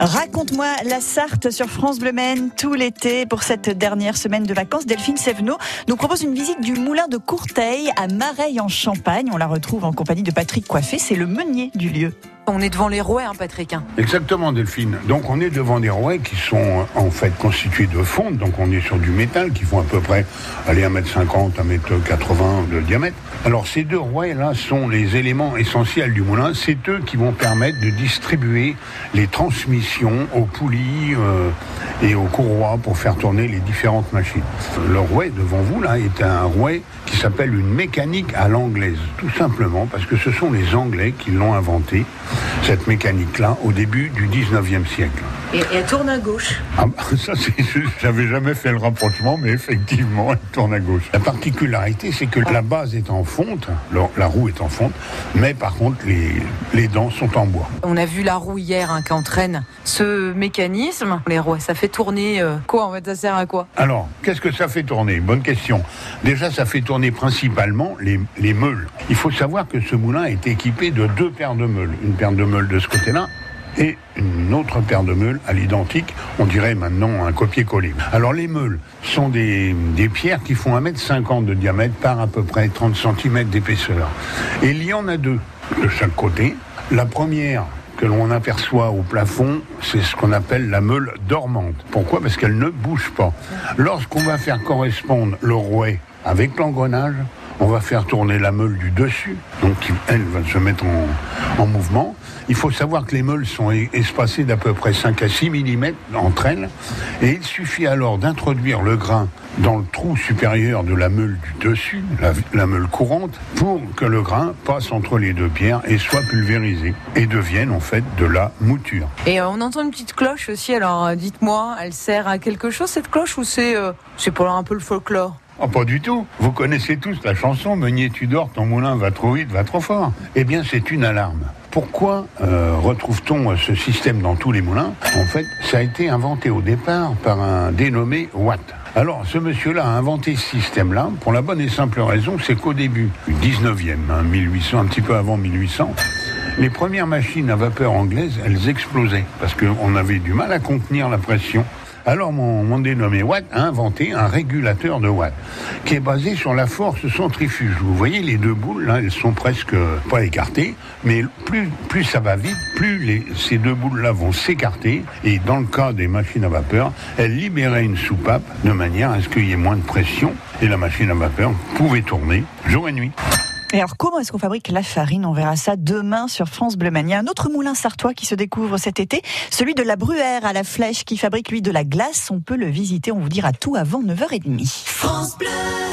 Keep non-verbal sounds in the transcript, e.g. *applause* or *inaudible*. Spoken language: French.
Raconte-moi la Sarthe sur France Bleu Maine tout l'été pour cette dernière semaine de vacances. Delphine Sévenot nous propose une visite du moulin de Courteil à Mareil en Champagne. On la retrouve en compagnie de Patrick Coiffé, c'est le meunier du lieu. On est devant les rouets, hein, Patrick. Exactement, Delphine. Donc on est devant des rouets qui sont en fait constitués de fonte. Donc on est sur du métal qui font à peu près aller 1m50, 1m80 de diamètre. Alors ces deux rouets-là sont les éléments essentiels du moulin. C'est eux qui vont permettre de distribuer les transmissions aux poulies euh, et aux courroies pour faire tourner les différentes machines. Le rouet devant vous là est un rouet qui s'appelle une mécanique à l'anglaise, tout simplement parce que ce sont les Anglais qui l'ont inventé cette mécanique-là au début du 19e siècle. Et, elle tourne à gauche. Ah, bah, *laughs* ça, c'est J'avais jamais fait le rapprochement, mais effectivement, elle tourne à gauche. La particularité, c'est que la base est en fonte, la roue est en fonte, mais par contre, les, les dents sont en bois. On a vu la roue hier hein, qui entraîne ce mécanisme. Les roues, ça fait tourner euh, quoi en fait Ça sert à quoi? Alors, qu'est-ce que ça fait tourner? Bonne question. Déjà, ça fait tourner principalement les, les meules. Il faut savoir que ce moulin est équipé de deux paires de meules. Une paire de meules de ce côté-là et une autre paire de meules à l'identique, on dirait maintenant un copier-coller. Alors les meules sont des, des pierres qui font 1m50 de diamètre par à peu près 30 cm d'épaisseur. Et il y en a deux de chaque côté. La première que l'on aperçoit au plafond, c'est ce qu'on appelle la meule dormante. Pourquoi? Parce qu'elle ne bouge pas. Lorsqu'on va faire correspondre le rouet avec l'engrenage, on va faire tourner la meule du dessus, donc elle va se mettre en, en mouvement. Il faut savoir que les meules sont espacées d'à peu près 5 à 6 mm entre elles, et il suffit alors d'introduire le grain dans le trou supérieur de la meule du dessus, la, meule courante, pour que le grain passe entre les deux pierres et soit pulvérisé et devienne en fait de la mouture. Et euh, on entend une petite cloche aussi, alors euh, dites-moi, elle sert à quelque chose cette cloche ou c'est euh, pour un peu le folklore? Oh, pas du tout. Vous connaissez tous la chanson Meunier, tu dors, ton moulin va trop vite, va trop fort. Eh bien, c'est une alarme. Pourquoi euh, retrouve-t-on ce système dans tous les moulins? En fait, ça a été inventé au départ par un dénommé Watt. Alors, ce monsieur-là a inventé ce système-là pour la bonne et simple raison, c'est qu'au début du 19e, hein, 1800, un petit peu avant 1800, les premières machines à vapeur anglaises, elles explosaient parce qu'on avait du mal à contenir la pression. Alors mon, mon, dénommé Watt a inventé un régulateur de Watt qui est basé sur la force centrifuge. Vous voyez les deux boules là, elles sont presque pas écartées, mais plus, ça va vite, plus ces deux boules là vont s'écarter et dans le cas des machines à vapeur, elles libéraient une soupape de manière à ce qu'il y ait moins de pression et la machine à vapeur pouvait tourner jour et nuit. Alors, comment est-ce qu'on fabrique la farine? On verra ça demain sur France Bleu Mania. Un autre moulin sartois qui se découvre cet été, celui de la Bruère à la Flèche, qui fabrique lui de la glace. On peut le visiter, on vous dira tout avant 9h30. France Bleu